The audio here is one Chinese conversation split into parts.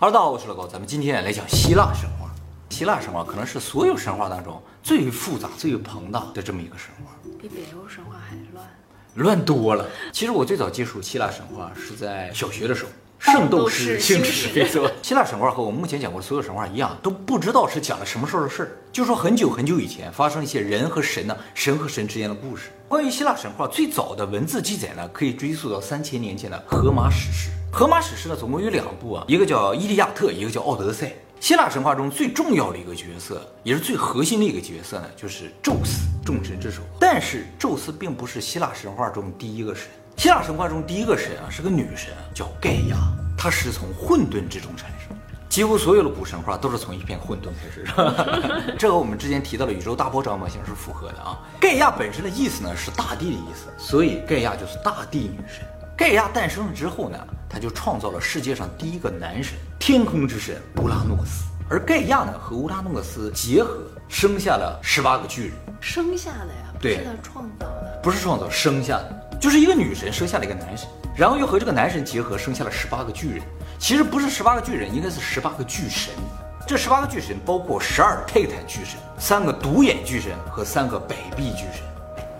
哈喽，大家好，我是老高，咱们今天来讲希腊神话。希腊神话可能是所有神话当中最复杂、最庞大的这么一个神话，比北欧神话还乱。乱多了。其实我最早接触希腊神话是在小学的时候，《圣斗士星矢》没错。希腊神话和我们目前讲过的所有神话一样，都不知道是讲了什么时候的事儿，就说很久很久以前发生一些人和神呢，神和神之间的故事。关于希腊神话最早的文字记载呢，可以追溯到三千年前的《荷马史诗》。《荷马史诗》呢，总共有两部啊，一个叫《伊利亚特》，一个叫《奥德赛》。希腊神话中最重要的一个角色，也是最核心的一个角色呢，就是宙斯，众神之首。但是宙斯并不是希腊神话中第一个神。希腊神话中第一个神啊是个女神，叫盖亚，她是从混沌之中产生。几乎所有的古神话都是从一片混沌开始，这和我们之前提到的宇宙大爆炸模型是符合的啊。盖亚本身的意思呢是大地的意思，所以盖亚就是大地女神。盖亚诞生了之后呢，他就创造了世界上第一个男神，天空之神乌拉诺斯。而盖亚呢和乌拉诺斯结合，生下了十八个巨人。生下的呀，不对是他创造的。不是创造，生下的，就是一个女神生下了一个男神，然后又和这个男神结合，生下了十八个巨人。其实不是十八个巨人，应该是十八个巨神。这十八个巨神包括十二泰坦巨神、三个独眼巨神和三个百臂巨神，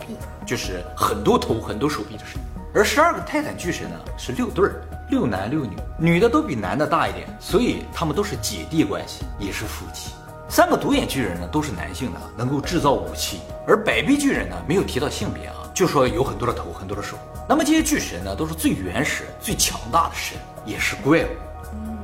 屁就是很多头、很多手臂的神。而十二个泰坦巨神呢是六对儿，六男六女，女的都比男的大一点，所以他们都是姐弟关系，也是夫妻。三个独眼巨人呢都是男性的，能够制造武器，而百臂巨人呢没有提到性别啊，就说有很多的头，很多的手。那么这些巨神呢都是最原始、最强大的神，也是怪物。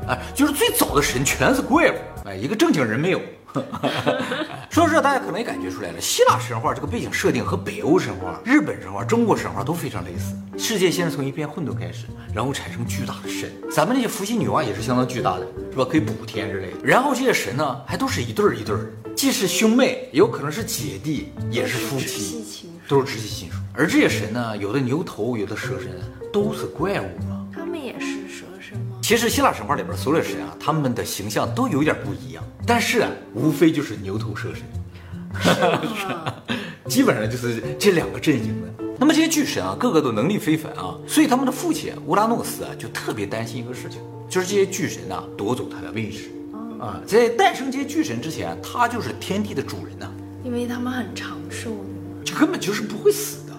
哎，就是最早的神全是怪物，哎，一个正经人没有。说到这，大家可能也感觉出来了，希腊神话这个背景设定和北欧神话、日本神话、中国神话都非常类似。世界先是从一片混沌开始，然后产生巨大的神，咱们那些伏羲女娲也是相当巨大的，是吧？可以补天之类的。然后这些神呢，还都是一对儿一对儿，既是兄妹，也有可能是姐弟，也是夫妻，都是直系亲属。而这些神呢，有的牛头，有的蛇身，都是怪物嘛。其实希腊神话里边所有的神啊，他们的形象都有点不一样，但是啊，无非就是牛头蛇身，啊，基本上就是这两个阵营的。那么这些巨神啊，个个都能力非凡啊，所以他们的父亲乌拉诺斯啊，就特别担心一个事情，就是这些巨神呐、夺走他的位置啊。在诞生这些巨神之前，他就是天地的主人呐、因为他们很长寿的嘛。就根本就是不会死的。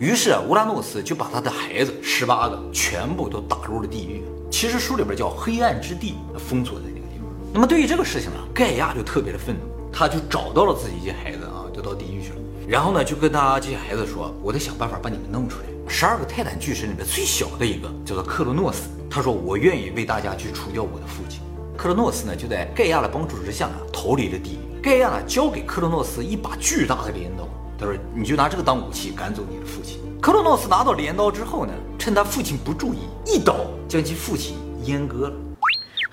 于是乌拉诺斯就把他的孩子十八个全部都打入了地狱。其实书里边叫黑暗之地，封锁在那个地方。那么对于这个事情呢，盖亚就特别的愤怒，他就找到了自己一些孩子啊，就到地狱去了。然后呢，就跟他这些孩子说：“我得想办法把你们弄出来。”十二个泰坦巨神里面最小的一个叫做克罗诺斯，他说：“我愿意为大家去除掉我的父亲。”克罗诺斯呢，就在盖亚的帮助之下呢，逃离了地狱。盖亚呢，交给克罗诺斯一把巨大的镰刀，他说：“你就拿这个当武器赶走你的父亲。”克洛诺斯拿到镰刀之后呢，趁他父亲不注意，一刀将其父亲阉割了。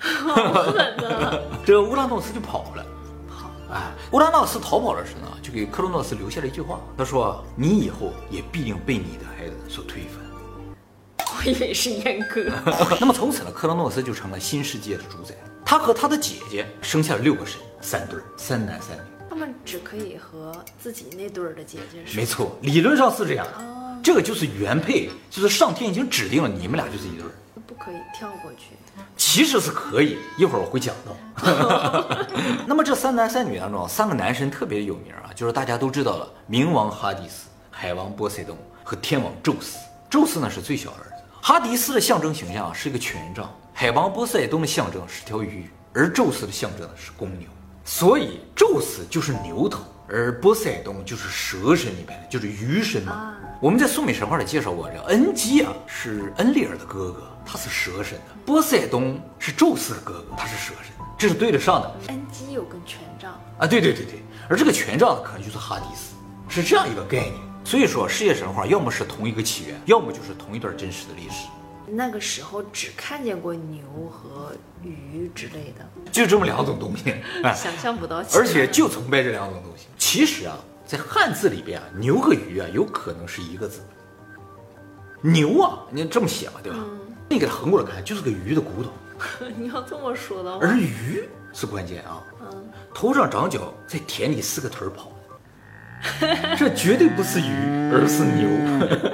这个乌拉诺斯就跑了。跑，哎，乌拉诺斯逃跑的时候呢，就给克洛诺斯留下了一句话，他说：“你以后也必定被你的孩子所推翻。”我以为是阉割。那么从此呢，克洛诺斯就成了新世界的主宰。他和他的姐姐生下了六个神，三对儿，三男三女。他们只可以和自己那对儿的姐姐生。没错，理论上是这样这个就是原配，就是上天已经指定了你们俩就是一对儿。不可以跳过去。其实是可以，一会儿我会讲到。那么这三男三女当中，三个男神特别有名啊，就是大家都知道了，冥王哈迪斯、海王波塞冬和天王宙斯。宙斯呢是最小的儿子，哈迪斯的象征形象啊是一个权杖，海王波塞冬的象征是条鱼，而宙斯的象征呢是公牛。所以宙斯就是牛头，而波塞冬就是蛇身里边的，就是鱼身嘛。啊我们在苏美神话里介绍过，这恩基啊是恩利尔的哥哥，他是蛇神的；波塞冬是宙斯的哥哥，他是蛇神的，这是对得上的恩基有根权杖，啊！对对对对，而这个权杖呢，可能就是哈迪斯，是这样一个概念。所以说，世界神话要么是同一个起源，要么就是同一段真实的历史，那个时候只看见过牛和鱼之类的，就这么两种东西。哎，想象不到。而且就崇拜这两种东西。其实啊，在汉字里边啊，牛和鱼啊有可能是一个字。牛啊，你这么写嘛，对吧？你给它横过来看，就是个鱼的骨头，你要这么说的话，而鱼是关键啊。嗯，头上长角，在田里四个腿儿跑，这绝对不是鱼，而是牛，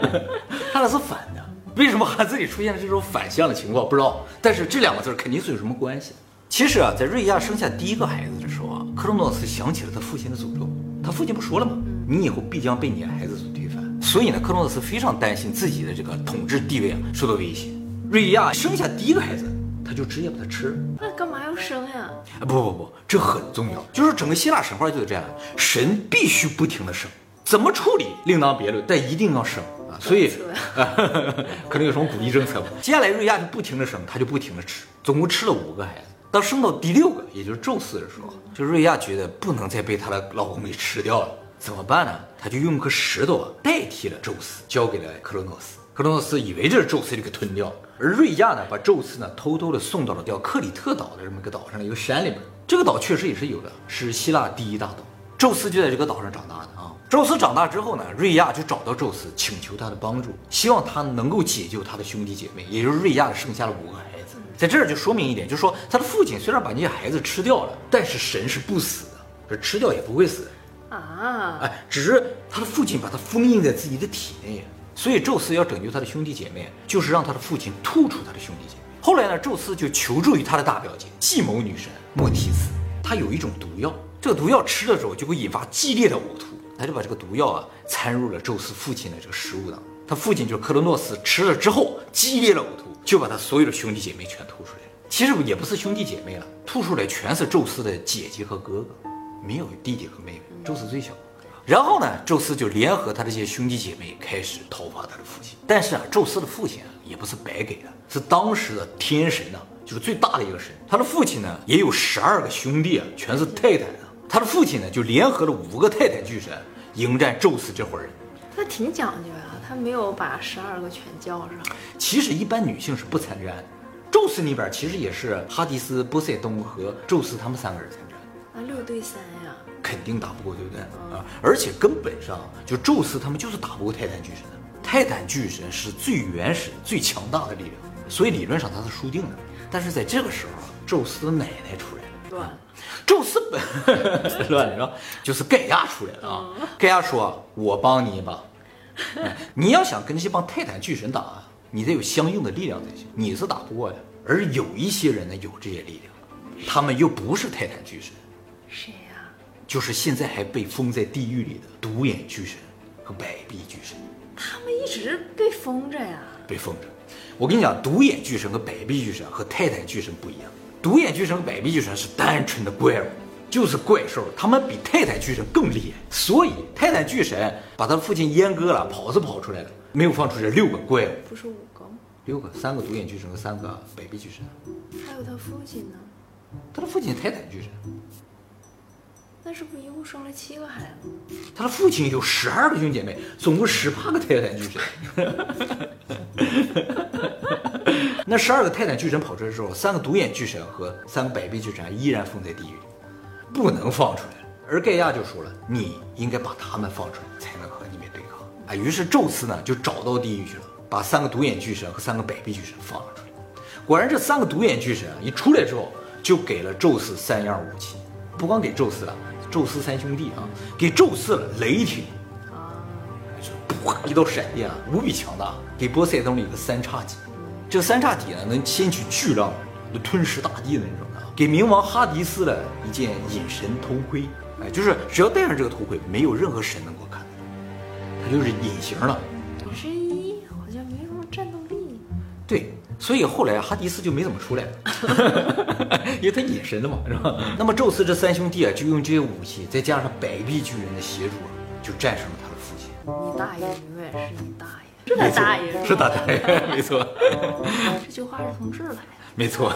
它俩是反的。为什么汉字里出现了这种反向的情况？不知道。但是这两个字肯定是有什么关系。其实啊，在瑞亚生下第一个孩子的时候啊，克罗诺斯想起了他父亲的诅咒。他父亲不说了吗？你以后必将被你的孩子所推翻。所以呢，克罗诺斯非常担心自己的这个统治地位啊受到威胁。瑞亚生下第一个孩子，他就直接把他吃了。那干嘛要生呀？啊不不不，这很重要，就是整个希腊神话就是这样，神必须不停的生，怎么处理另当别论，但一定要生啊。所以 可能有什么鼓励政策吧。接下来瑞亚就不停的生，他就不停的吃，总共吃了五个孩子。当生到第六个，也就是宙斯的时候，就瑞亚觉得不能再被她的老公给吃掉了，怎么办呢？她就用颗石头啊代替了宙斯，交给了克罗诺斯。克罗诺斯以为这是宙斯就给吞掉了，而瑞亚呢，把宙斯呢偷偷的送到了叫克里特岛的这么一个岛上的一个山里边。这个岛确实也是有的，是希腊第一大岛。宙斯就在这个岛上长大的。宙斯长大之后呢，瑞亚就找到宙斯，请求他的帮助，希望他能够解救他的兄弟姐妹，也就是瑞亚剩下了五个孩子。在这儿就说明一点，就是说他的父亲虽然把那些孩子吃掉了，但是神是不死的，这吃掉也不会死。啊，哎，只是他的父亲把他封印在自己的体内，所以宙斯要拯救他的兄弟姐妹，就是让他的父亲吐出他的兄弟姐妹。后来呢，宙斯就求助于他的大表姐计谋女神莫提斯，她有一种毒药，这个毒药吃了之后就会引发激烈的呕吐，他就把这个毒药啊掺入了宙斯父亲的这个食物当中。他父亲就是克罗诺斯吃了之后激烈的呕吐，就把他所有的兄弟姐妹全吐出来了。其实也不是兄弟姐妹了，吐出来全是宙斯的姐姐和哥哥，没有弟弟和妹妹，宙斯最小。然后呢，宙斯就联合他这些兄弟姐妹开始讨伐他的父亲。但是啊，宙斯的父亲啊也不是白给的，是当时的天神呐、就是最大的一个神。他的父亲呢也有十二个兄弟啊，全是泰坦啊。他的父亲呢就联合了五个泰坦巨神迎战宙斯这伙人。那挺讲究呀，他没有把十二个全叫上。其实一般女性是不参战的。宙斯那边其实也是哈迪斯、波塞冬和宙斯他们三个人参战。啊六对三呀，肯定打不过，对不对啊？而且根本上就宙斯他们就是打不过泰坦巨神的。泰坦巨神是最原始、最强大的力量，所以理论上他是输定的。但是在这个时候啊，宙斯的奶奶出来了。乱了。宙斯本 乱了是吧？就是盖亚出来了啊！盖亚说：“我帮你一把，哎 你要想跟这帮泰坦巨神打啊，你得有相应的力量才行，你是打不过的。而有一些人呢，有这些力量，他们又不是泰坦巨神，谁呀？就是现在还被封在地狱里的独眼巨神和百臂巨神他们一直被封着呀。被封着。我跟你讲，独眼巨神和百臂巨神和泰坦巨神不一样，独眼巨神和百臂巨神是单纯的怪物，就是怪兽，他们比泰坦巨神更厉害。所以泰坦巨神把他的父亲阉割了，跑是跑出来了，没有放出这六个怪物，不是五个吗？六个，三个独眼巨神和三个百臂巨神。还有他父亲呢？他的父亲泰坦巨神，那是不是一共生了七个孩子？他的父亲有十二个兄弟姐妹，总共十八个泰坦巨神。那十二个泰坦巨神跑出来之后，三个独眼巨神和三个百臂巨神依然封在地狱里，不能放出来。而盖亚就说了，你应该把他们放出来，才能和你们对抗。啊，于是宙斯呢就找到地狱去了，把三个独眼巨神和三个百臂巨神放了出来。果然，这三个独眼巨神啊一出来之后，就给了宙斯三样武器，不光给宙斯了，宙斯三兄弟啊，给宙斯了雷霆，啊，啪一道闪电啊，无比强大。给波塞冬了一个三叉戟，这个三叉戟呢能掀起巨浪，能吞噬大地的那种的。给冥王哈迪斯了一件隐神头盔，哎，就是只要戴上这个头盔，没有任何神能够看得到，它就是隐形了。之一好像没什么战斗力。对，所以后来哈迪斯就没怎么出来了，因为他隐身了嘛，是吧？那么宙斯这三兄弟啊，就用这些武器，再加上百臂巨人的协助啊，就战胜了他的父亲。你大爷永远是你大爷，是他大爷是他大爷，没错，这句话是从这儿来的。没错，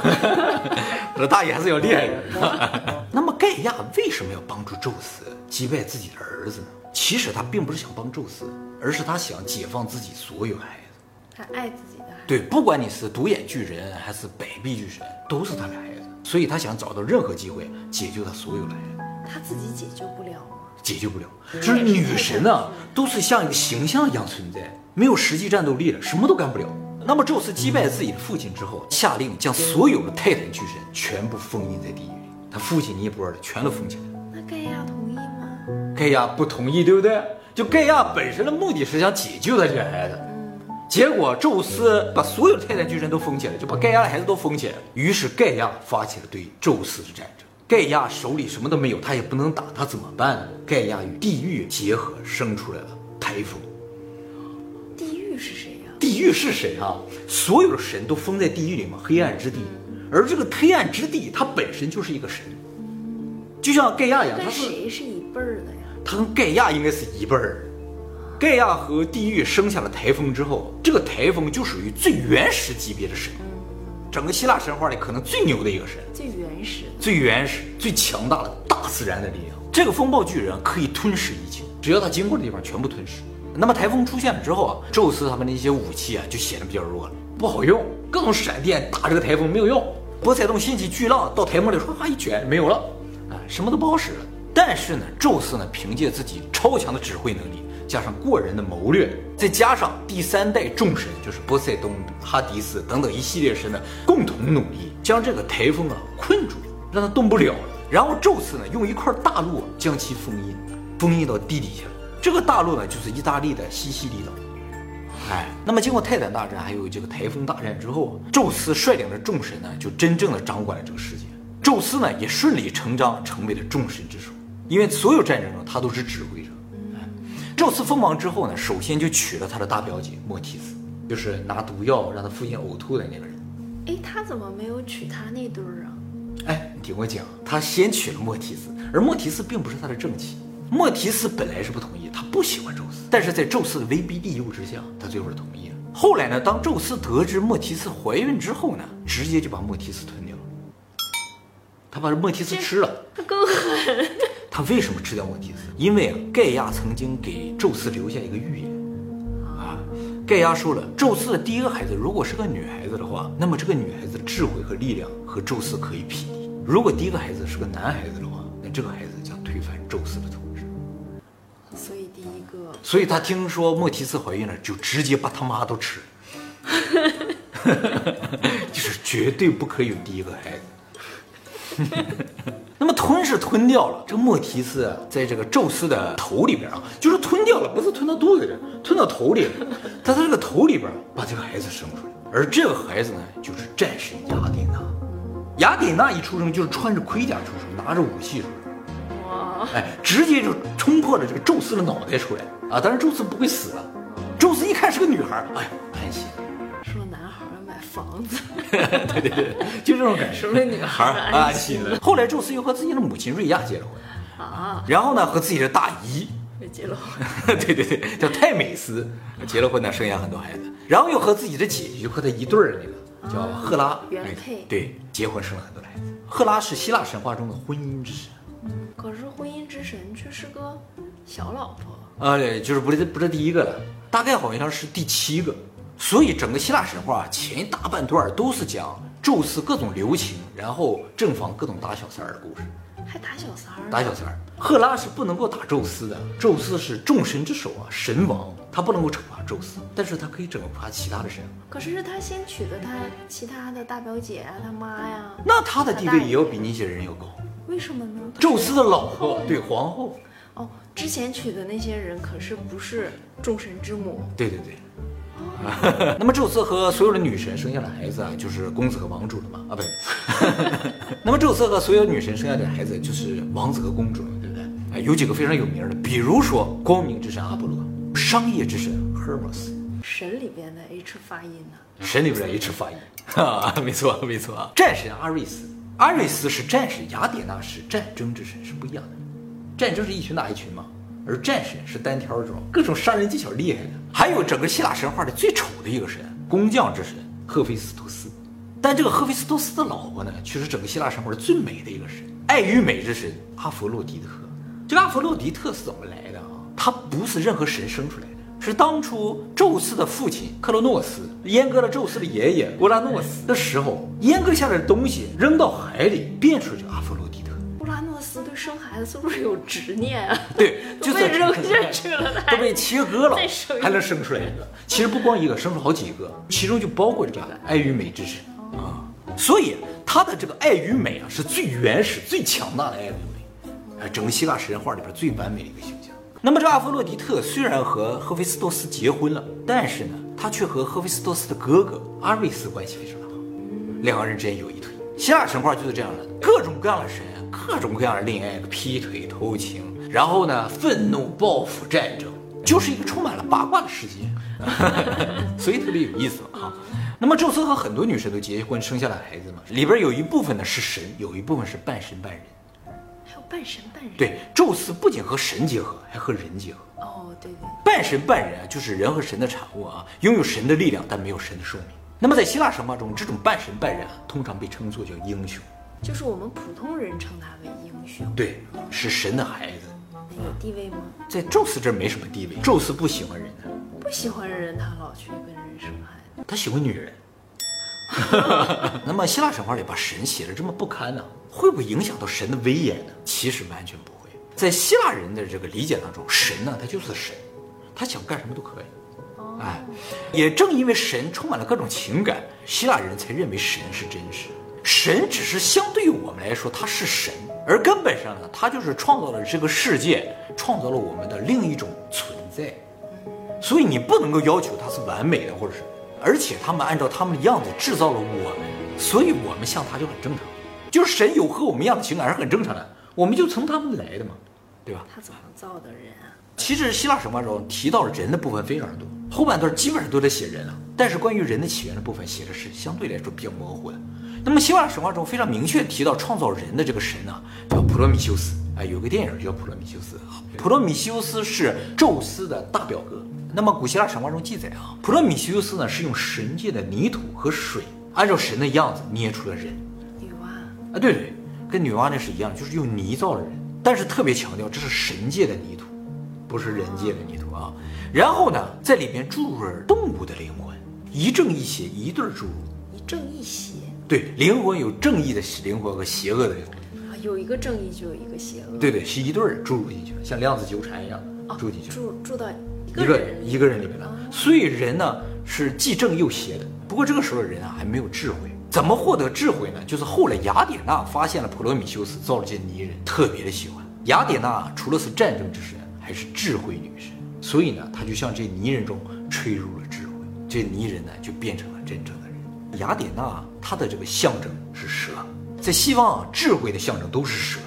这大爷还是要厉害的。那么盖亚为什么要帮助宙斯击败自己的儿子呢？其实他并不是想帮宙斯，而是他想解放自己所有孩子。他爱自己的孩子。对，不管你是独眼巨人还是百臂巨神，都是他的孩子，所以他想找到任何机会解救他所有的孩子，他自己解救不了吗？解救不了。就是女神呢，都是像一个形象一样存在，没有实际战斗力了，什么都干不了。那么宙斯击败自己的父亲之后，下令将所有的泰坦巨神全部封印在地狱里，他父亲那一波的全都封起来了。那盖亚同意吗？盖亚不同意，对不对？就盖亚本身的目的是想解救他这个孩子，结果宙斯把所有的泰坦巨神都封起来，就把盖亚的孩子都封起来了。于是盖亚发起了对宙斯的战争。盖亚手里什么都没有，他也不能打，他怎么办呢？盖亚与地狱结合，生出来了台风。是谁呀？地狱是谁啊？所有的神都封在地狱里嘛，黑暗之地。而这个黑暗之地，它本身就是一个神，就像盖亚一样，他跟是谁是一辈儿的呀？他跟盖亚应该是一辈儿。盖亚和地狱生下了台风之后，这个台风就属于最原始级别的神，整个希腊神话里可能最牛的一个神，最原始。最原始、最强大的大自然的力量。这个风暴巨人可以吞噬一切，只要他经过的地方全部吞噬。那么台风出现了之后啊，宙斯他们的一些武器啊就显得比较弱了，不好用，各种闪电打这个台风没有用。波塞冬掀起巨浪到台风里说啊一卷没有了，啊什么都不好使了。但是呢，宙斯呢凭借自己超强的指挥能力，加上过人的谋略，再加上第三代众神就是波塞冬、哈迪斯等等一系列神的共同努力，将这个台风啊困住，让它动不了了。然后宙斯呢用一块大陆将其封印，封印到地底下了。这个大陆呢就是意大利的西西里岛。哎，那么经过泰坦大战还有这个台风大战之后，宙斯率领着众神呢就真正的掌管了这个世界。宙斯呢也顺理成章成为了众神之首，因为所有战争中他都是指挥者。哎，宙斯封王之后呢，首先就娶了他的大表姐莫提斯，就是拿毒药让他父亲呕吐的那个人。哎，他怎么没有娶他那对儿啊？哎，你听我讲，他先娶了莫提斯，而莫提斯并不是他的正妻。莫提斯本来是不同意，他不喜欢宙斯，但是在宙斯的威逼利诱之下，他最后是同意了。后来呢，当宙斯得知莫提斯怀孕之后呢，直接就把莫提斯吞掉了。他把莫提斯吃了。他更狠。他为什么吃掉莫提斯？因为啊，盖亚曾经给宙斯留下一个预言啊。盖亚说了，宙斯的第一个孩子如果是个女孩子的话，那么这个女孩子的智慧和力量和宙斯可以匹敌；如果第一个孩子是个男孩子的话，那这个孩子将推翻宙斯的统治。所以，他听说莫提斯怀孕了，就直接把他妈都吃了，就是绝对不可以有第一个孩子。那么吞是吞掉了，这莫提斯啊在这个宙斯的头里边啊，就是吞掉了，不是吞到肚子里，吞到头里。他在这个头里边把这个孩子生出来，而这个孩子呢，就是战神雅典娜。雅典娜一出生就是穿着盔甲出生，拿着武器出生。哇，哎，直接就冲破了这个宙斯的脑袋出来啊！当然，宙斯不会死了。宙斯一看是个女孩，哎呀，安心。说男孩要买房子，对对对，就这种感觉。说那女孩孩安心了。后来，宙斯又和自己的母亲瑞亚结了婚，啊，然后呢，和自己的大姨，结了婚。对对对，叫泰美斯，结了婚呢，生下很多孩子。然后又和自己的姐姐，就和他一对儿那个叫赫拉，哎原配对，结婚生了很多孩子。赫拉是希腊神话中的婚姻之神。可是婚姻之神却是个小老婆。啊，对，就是不是不是第一个了，大概好像是第七个。所以整个希腊神话前一大半段都是讲宙斯各种留情，然后正房各种打小三儿的故事。还打小三儿？打小三儿，赫拉是不能够打宙斯的，宙斯是众神之首啊，神王，他不能够惩罚宙斯，但是他可以惩罚其他的神。可是是他先娶的他其他的大表姐啊，他妈呀。那他的地位也要比那些人要高。为什么呢？宙斯的老婆，对皇后，哦，之前娶的那些人可是不是众神之母？对对对。那么宙斯和所有的女神生下的孩子啊，就是公子和王主了嘛？啊，不对。那么宙斯和所有女神生下的孩子就是王子和公主了，对不对？哎，有几个非常有名的，比如说光明之神阿波罗，商业之神 Hermes，神里边的 H 发音呢？神里边的 H 发音 啊，没错没错啊。战神阿瑞斯，阿瑞斯是战士，雅典娜是战争之神，是不一样的。战争是一群打一群嘛，而战神是单挑这种各种杀人技巧厉害的。还有整个希腊神话里最丑的一个神，工匠之神赫菲斯托斯。但这个赫菲斯托斯的老婆呢，却是整个希腊神话里最美的一个神，爱与美之神阿佛洛狄特。这个阿佛洛狄特是怎么来的啊？他不是任何神生出来的，是当初宙斯的父亲克洛诺斯阉割了宙斯的爷爷乌拉诺斯的时候，阉割下来的东西扔到海里，变出了这个阿佛洛狄特。乌拉诺斯对生孩子是不是有执念啊？对，就是被扔下去了，都被切割了还能生出来一个。其实不光一个，生出好几个，其中就包括这个爱与美之神啊。所以他的这个爱与美啊，是最原始、最强大的爱与美，哎，整个希腊神话里边最完美的一个形象。那么这阿佛洛狄特虽然和赫菲斯托斯结婚了，但是呢，他却和赫菲斯托斯的哥哥阿瑞斯关系非常的好，两个人之间有一腿。希腊神话就是这样的，各种各样的神，各种各样的恋爱、劈腿、偷情，然后呢，愤怒、报复、战争，就是一个充满了八卦的世界，所以特别有意思啊。那么宙斯和很多女神都结婚生下了孩子嘛，里边有一部分呢是神，有一部分是半神半人。半神半人。对，宙斯不仅和神结合，还和人结合。哦，对对。半神半人啊，就是人和神的产物啊，拥有神的力量，但没有神的寿命。那么在希腊神话中，这种半神半人啊，通常被称作叫英雄。就是我们普通人称他为英雄。对，是神的孩子。那有地位吗？在宙斯这儿没什么地位，宙斯不喜欢人呢。不喜欢人，他老去跟人生孩子。他喜欢女人。那么希腊神话里把神写的这么不堪呢，会不会影响到神的威严呢？其实完全不会。在希腊人的这个理解当中，神呢他就是神，他想干什么都可以。哎，也正因为神充满了各种情感，希腊人才认为神是真实。神只是相对于我们来说他是神，而根本上呢，他就是创造了这个世界，创造了我们的另一种存在。所以你不能够要求他是完美的，或者是。而且他们按照他们的样子制造了我们，所以我们像他就很正常，就是神有和我们一样的情感是很正常的，我们就从他们来的嘛，对吧？他怎么造的人啊？其实希腊神话中提到人的部分非常多，后半段基本上都在写人了，但是关于人的起源的部分写的是相对来说比较模糊的。那么希腊神话中非常明确提到创造人的这个神呢，叫普罗米修斯，哎，有个电影叫普罗米修斯，普罗米修斯是宙斯的大表哥。那么古希腊神话中记载啊，普罗米修斯呢是用神界的泥土和水，按照神的样子捏出了人。女娲啊，对对，跟女娲那是一样，就是用泥造了人，但是特别强调这是神界的泥土，不是人界的泥土啊。然后呢，在里面注入了动物的灵魂，一正一邪一对注入，一正一邪。对，灵魂有正义的灵魂和邪恶的灵魂啊，有一个正义就有一个邪恶。对对，是一对儿注入进去了，像量子纠缠一样注进去，住住到。一个人一个人里面了，所以人呢是既正又邪的。不过这个时候的人啊还没有智慧，怎么获得智慧呢？就是后来雅典娜发现了普罗米修斯造了这泥人，特别的喜欢。雅典娜除了是战争之神，还是智慧女神，所以呢，她就向这泥人中吹入了智慧，这泥人呢就变成了真正的人。雅典娜她的这个象征是蛇，在西方啊，智慧的象征都是蛇。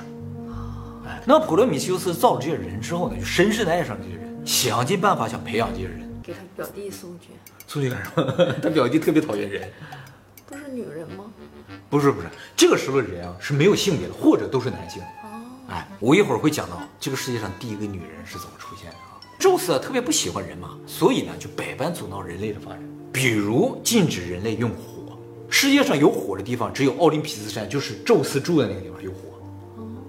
哎，那普罗米修斯造了这些人之后呢，就深深的爱上这些人。想尽办法想培养这些人，给他表弟送去。送去干什么？他表弟特别讨厌人。不是女人吗？不是不是，这个时候的人啊是没有性别的，或者都是男性。哦。哎，我一会儿会讲到这个世界上第一个女人是怎么出现的啊。宙斯啊特别不喜欢人嘛，所以呢就百般阻挠人类的发展，比如禁止人类用火。世界上有火的地方只有奥林匹斯山，就是宙斯住的那个地方有火。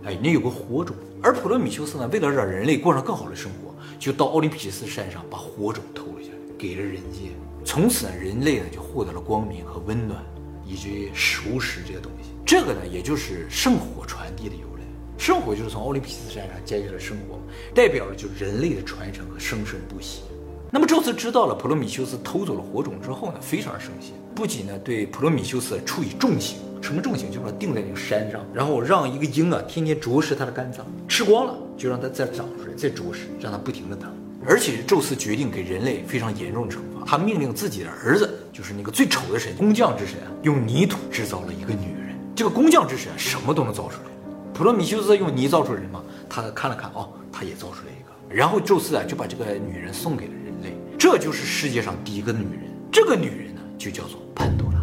哎，那有个火种。而普罗米修斯呢，为了让人类过上更好的生活。就到奥林匹斯山上把火种偷了下来，给了人间。从此呢，人类呢就获得了光明和温暖，以及熟食这些东西。这个呢，也就是圣火传递的由来。圣火就是从奥林匹斯山上接下来生活，代表了就人类的传承和生生不息。那么宙斯知道了普罗米修斯偷走了火种之后呢，非常生气，不仅呢对普罗米修斯处以重刑。什么重型？就把它钉在那个山上，然后让一个鹰啊天天啄食它的肝脏，吃光了就让它再长出来，再啄食，让它不停的疼。而且宙斯决定给人类非常严重的惩罚，他命令自己的儿子，就是那个最丑的神工匠之神啊，用泥土制造了一个女人。这个工匠之神什么都能造出来。普罗米修斯用泥造出人嘛？他看了看，哦，他也造出来一个。然后宙斯啊就把这个女人送给了人类，这就是世界上第一个女人。这个女人呢就叫做潘多拉。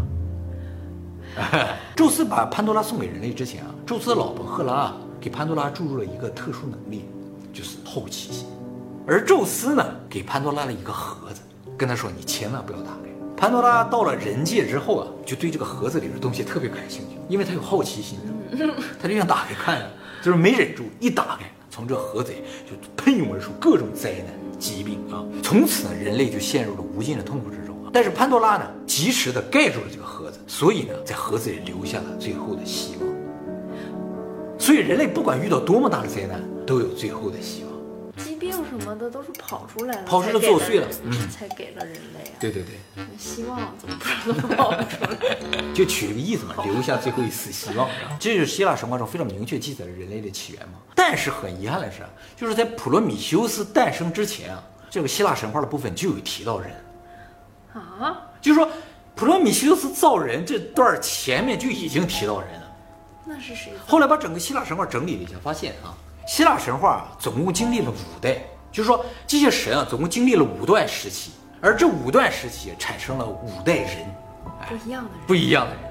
宙斯把潘多拉送给人类之前啊，宙斯的老婆赫拉啊给潘多拉注入了一个特殊能力，就是好奇心。而宙斯呢，给潘多拉了一个盒子，跟他说：“你千万不要打开。”潘多拉到了人界之后啊，就对这个盒子里的东西特别感兴趣，因为他有好奇心，他就想打开看，就是没忍住，一打开，从这盒子里就喷涌而出各种灾难、疾病啊。从此呢，人类就陷入了无尽的痛苦之中啊。但是潘多拉呢，及时的盖住了这个盒子，所以呢，在盒子里留下了最后的希望。所以人类不管遇到多么大的灾难，都有最后的希望。疾病什么的都是跑出来了，跑出来作祟了，嗯，才给了人类啊。对对对，希望怎么不能 跑出来？就取了个意思嘛，留下最后一丝希望。这就是希腊神话中非常明确记载了人类的起源嘛。但是很遗憾的是，就是在普罗米修斯诞生之前啊，这个希腊神话的部分就有提到人。啊，就是说，普罗米修斯造人这段儿前面就已经提到人了。那是谁？后来把整个希腊神话整理了一下，发现啊，希腊神话啊总共经历了五代，就是说这些神啊总共经历了五段时期，而这五段时期产生了五代人，不一样的人。不一样的人。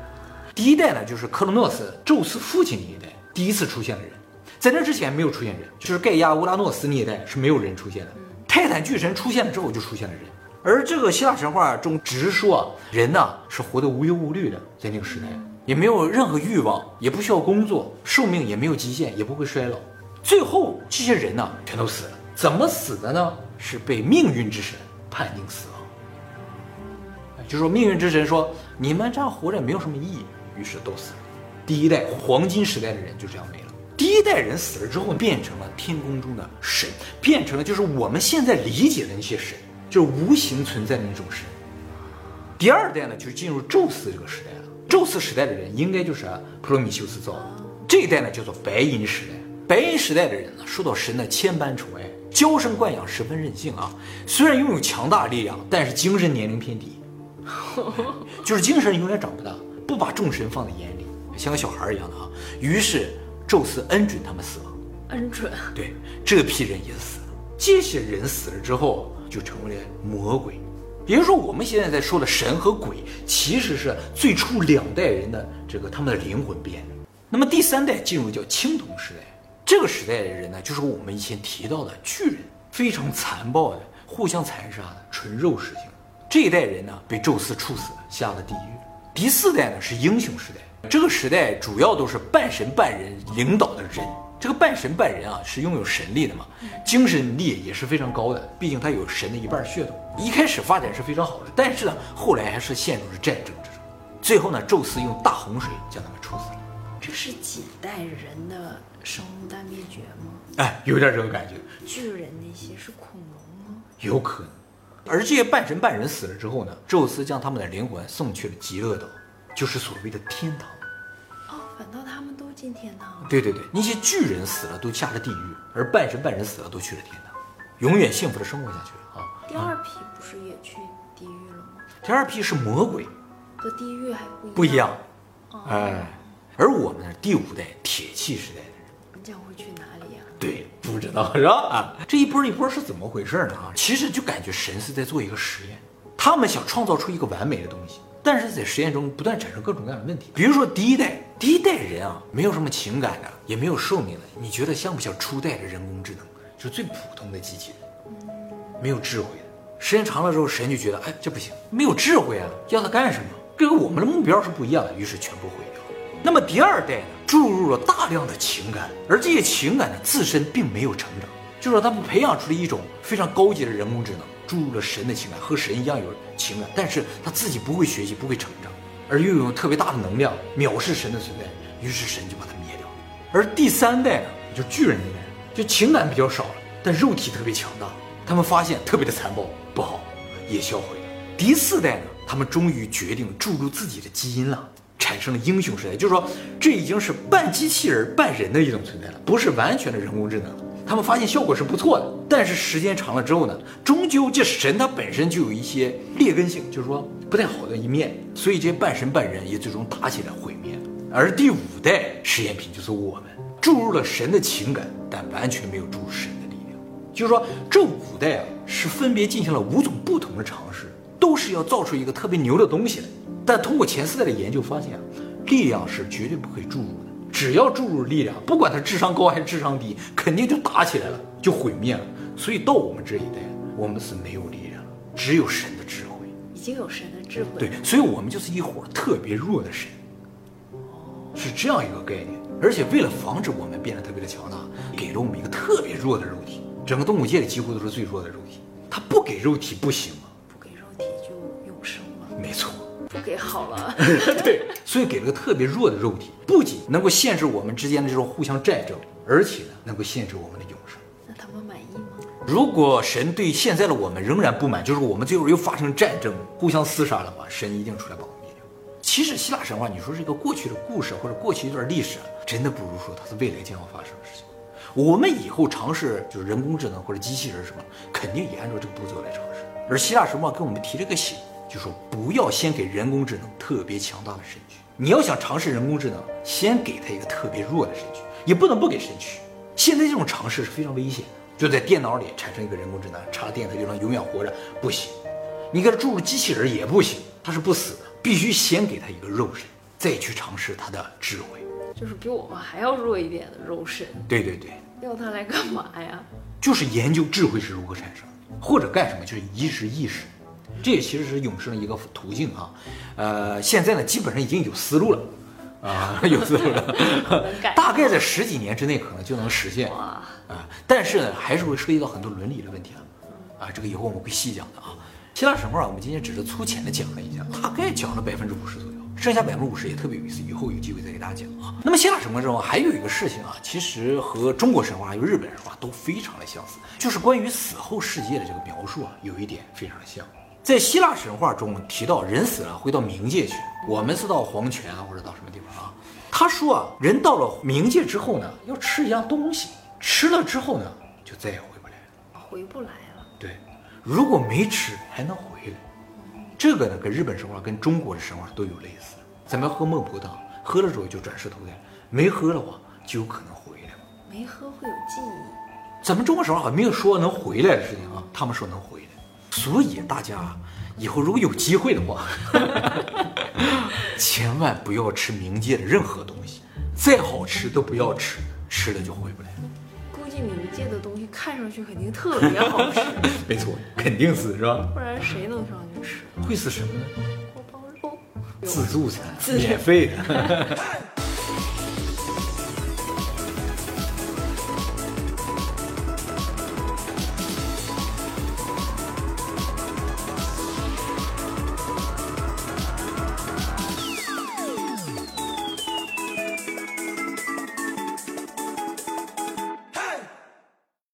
第一代呢，就是克罗诺斯，宙斯父亲那一代，第一次出现了人，在那之前没有出现人，就是盖亚、乌拉诺斯那一代是没有人出现的。泰坦巨神出现了之后就出现了人，而这个希腊神话中只是说啊，人呢是活得无忧无虑的，在那个时代也没有任何欲望，也不需要工作，寿命也没有极限，也不会衰老。最后这些人呢全都死了，怎么死的呢？是被命运之神判定死亡。就说命运之神说你们这样活着没有什么意义，于是都死了。第一代黄金时代的人就这样没了。第一代人死了之后，变成了天宫中的神，变成了就是我们现在理解的那些神，就是无形存在的那种神。第二代呢，就进入宙斯这个时代了。宙斯时代的人应该就是啊普罗米修斯造的。这一代呢叫做白银时代。白银时代的人呢，受到神的千般宠爱，娇生惯养，十分任性啊。虽然拥有强大力量，但是精神年龄偏低，就是精神永远长不大，不把众神放在眼里，像个小孩一样的啊。于是宙斯恩准他们死亡。恩准。对，这批人也死了。这些人死了之后，就成为了魔鬼。也就是说，我们现在在说的神和鬼，其实是最初两代人的这个他们的灵魂变的。那么第三代进入叫青铜时代，这个时代的人呢，就是我们以前提到的巨人，非常残暴的，互相残杀的，纯肉食性。这一代人呢，被宙斯处死，下了地狱。第四代呢是英雄时代，这个时代主要都是半神半人领导的人。这个半神半人啊，是拥有神力的嘛，精神力也是非常高的，毕竟他有神的一半血统。一开始发展是非常好的，但是呢，后来还是陷入了战争之中。最后呢，宙斯用大洪水将他们处死了。这是几代人的生物大灭绝吗？哎，有点这个感觉，巨人那些是恐龙吗？有可能。而这些半神半人死了之后呢，宙斯将他们的灵魂送去了极乐岛，就是所谓的天堂。哦，反倒他们都进天堂了。对对对，那些巨人死了都下了地狱，而半神半人死了都去了天堂，永远幸福的生活下去了啊。第二批不是也去地狱了吗？第二批是魔鬼，和地狱还不一样。不一样。哦，哎，而我们呢，第五代铁器时代的人，你将会去哪里呀、对，不知道是吧？啊，这一波一波是怎么回事呢？啊，其实就感觉神是在做一个实验，他们想创造出一个完美的东西，但是在实验中不断产生各种各样的问题。比如说第一代，第一代人啊，没有什么情感的，也没有寿命的，你觉得像不像初代的人工智能？就是最普通的机器人，没有智慧。时间长了之后，神就觉得，哎，这不行，没有智慧啊，要它干什么？这个我们的目标是不一样？的，于是全部毁掉。那么第二代呢，注入了大量的情感，而这些情感呢，自身并没有成长，就是说他们培养出了一种非常高级的人工智能，注入了神的情感，和神一样？有情感，但是他自己不会学习，不会成长，而又有特别大的能量，藐视神的存在，于是神就把它灭掉了。而第三代呢，就巨人那代，就情感比较少了，但肉体特别强大，他们发现特别的残暴，不好，也销毁了。第四代呢，他们终于决定注入自己的基因了。产生了英雄时代，就是说，这已经是半机器人半人的一种存在了，不是完全的人工智能。他们发现效果是不错的，但是时间长了之后呢，终究这神它本身就有一些劣根性，就是说不太好的一面，所以这半神半人也最终打起来毁灭了。而第五代实验品就是我们注入了神的情感，但完全没有注入神的力量。就是说，这五代啊是分别进行了五种不同的尝试，都是要造出一个特别牛的东西来。但通过前四代的研究发现啊，力量是绝对不可以注入的。只要注入力量，不管他智商高还是智商低，肯定就打起来了，就毁灭了。所以到我们这一代，我们是没有力量了，只有神的智慧。已经有神的智慧。对，所以我们就是一伙特别弱的神，是这样一个概念。而且为了防止我们变得特别的强大，给了我们一个特别弱的肉体。整个动物界里几乎都是最弱的肉体，他不给肉体不行不给好了。对，所以给了个特别弱的肉体，不仅能够限制我们之间的这种互相战争，而且呢，能够限制我们的永生。那他们满意吗？如果神对现在的我们仍然不满，就是我们最后又发生战争，互相厮杀的话，神一定出来把我们灭掉。其实希腊神话，你说是一个过去的故事或者过去一段历史，真的不如说它是未来将要发生的事情。我们以后尝试就是人工智能或者机器人什么，肯定也按照这个步骤来尝试。而希腊神话给我们提了个醒，就说不要先给人工智能特别强大的身躯。你要想尝试人工智能，先给它一个特别弱的身躯，也不能不给身躯。现在这种尝试是非常危险的，就在电脑里产生一个人工智能，插电它就能永远活着，不行。你给它注入机器人也不行，它是不死的，必须先给它一个肉身，再去尝试它的智慧。就是比我们还要弱一点的肉身，对对对，要它来干嘛呀？就是研究智慧是如何产生的，或者干什么，就是移植意识。这也其实是永生的一个途径啊。呃，现在呢，基本上已经有思路了啊，有思路了，大概在十几年之内可能就能实现，啊。但是呢，还是会涉及到很多伦理的问题啊。啊，这个以后我们会细讲的啊。希腊神话我们今天只是粗浅的讲了一下，大概讲了百分之五十左右，剩下百分之五十也特别有意思，以后有机会再给大家讲啊。那么希腊神话中还有一个事情啊，其实和中国神话还有日本神话都非常的相似，就是关于死后世界的这个描述啊，有一点非常的像。在希腊神话中提到人死了会到冥界去，我们是到黄泉啊或者到什么地方啊。他说啊，人到了冥界之后呢，要吃一样东西，吃了之后呢，就再也回不来了。回不来了。对，如果没吃还能回来，这个呢跟日本神话跟中国的神话都有类似。咱们喝孟婆汤，喝了之后就转世投胎，没喝的话就有可能回来。没喝会有记忆，咱们中国神话好像没有说能回来的事情啊，他们说能回来，所以大家以后如果有机会的话，千万不要吃冥界的任何东西，再好吃都不要吃，吃了就回不来了。估计冥界的东西看上去肯定特别好吃，没错，肯定死是吧？不然谁能上去吃？会死什么呢？锅包肉，自助餐，免费的。